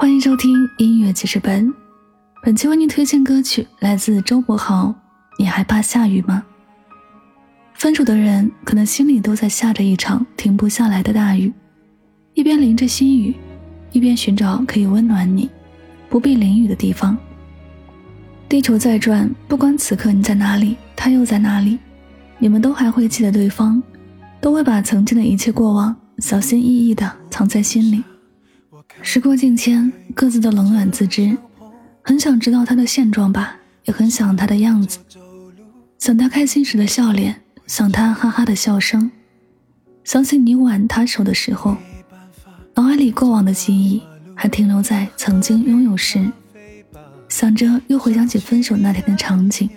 欢迎收听音乐记事本，本期为您推荐歌曲来自周柏豪。你还怕下雨吗？分手的人可能心里都在下着一场停不下来的大雨，一边淋着细雨，一边寻找可以温暖你、不必淋雨的地方。地球在转，不管此刻你在哪里，他又在哪里，你们都还会记得对方，都会把曾经的一切过往小心翼翼地藏在心里。时过境迁，各自都冷暖自知。很想知道他的现状吧，也很想他的样子，想他开心时的笑脸，想他哈哈的笑声。想起你挽他手的时候，脑海里过往的记忆还停留在曾经拥有时。想着又回想起分手那天的场景，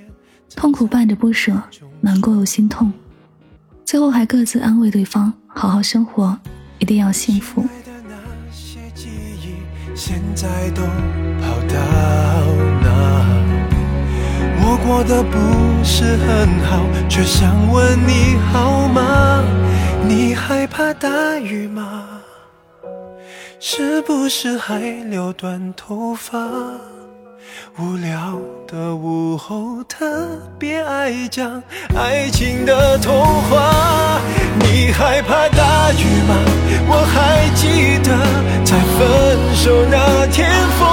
痛苦伴着不舍，难过又心痛。最后还各自安慰对方：好好生活，一定要幸福。现在都跑到哪？我过得不是很好，却想问你好吗？你害怕大雨吗？是不是还留短头发？无聊的午后，特别爱讲爱情的童话。你害怕大雨吗？我还记得在分手那天风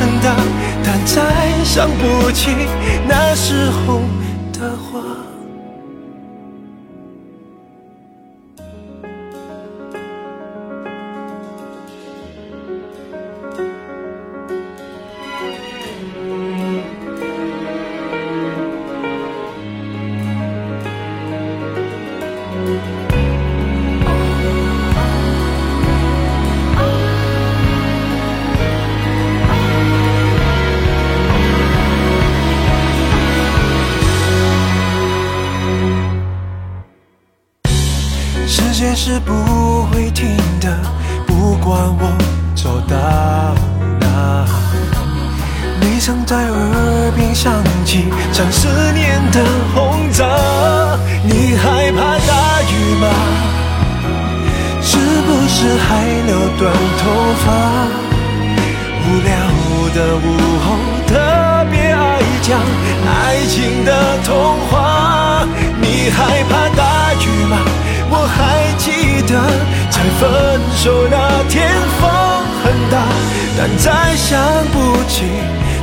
很大，但再想不起那时候的话。时间是不会停的，不管我走到哪。你曾在耳边响起，像思念的轰炸。你害怕大雨吗？是不是还留短头发？无聊的午后，特别爱讲爱情的童话。但再想不起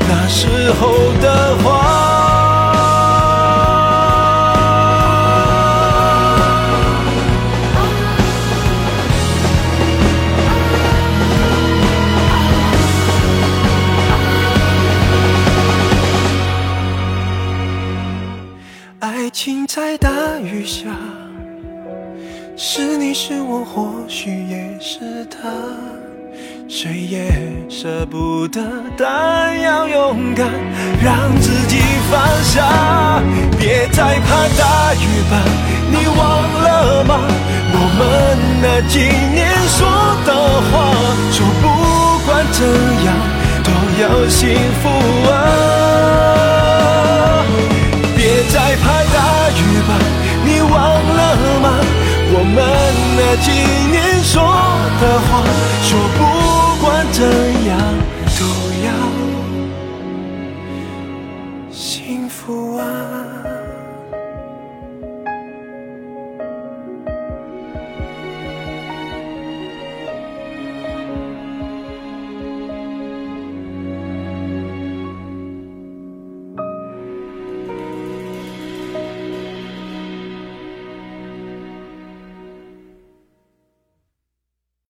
那时候的话。爱情在大雨下。是你是我，或许也是他，谁也舍不得，但要勇敢让自己放下。别再怕大雨吧，你忘了吗？我们那几年说的话，说不管怎样都要幸福啊。说的话说不管怎样都要幸福啊。